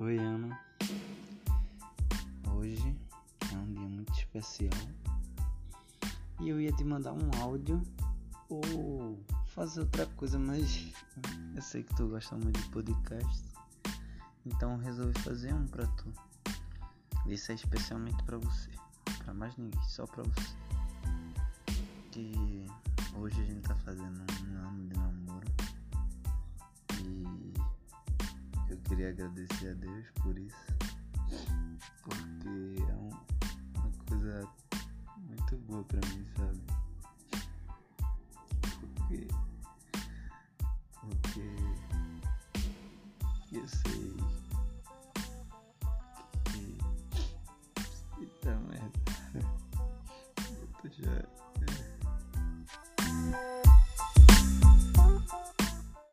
Oi, Ana. Hoje é um dia muito especial e eu ia te mandar um áudio ou fazer outra coisa, mas eu sei que tu gosta muito de podcast, então resolvi fazer um pra tu. Isso é especialmente pra você, pra mais ninguém, só pra você. Que queria agradecer a Deus por isso, porque é um, uma coisa muito boa pra mim, sabe? Porque. Porque. Eu sei. Que. Eita merda. Eu tô já.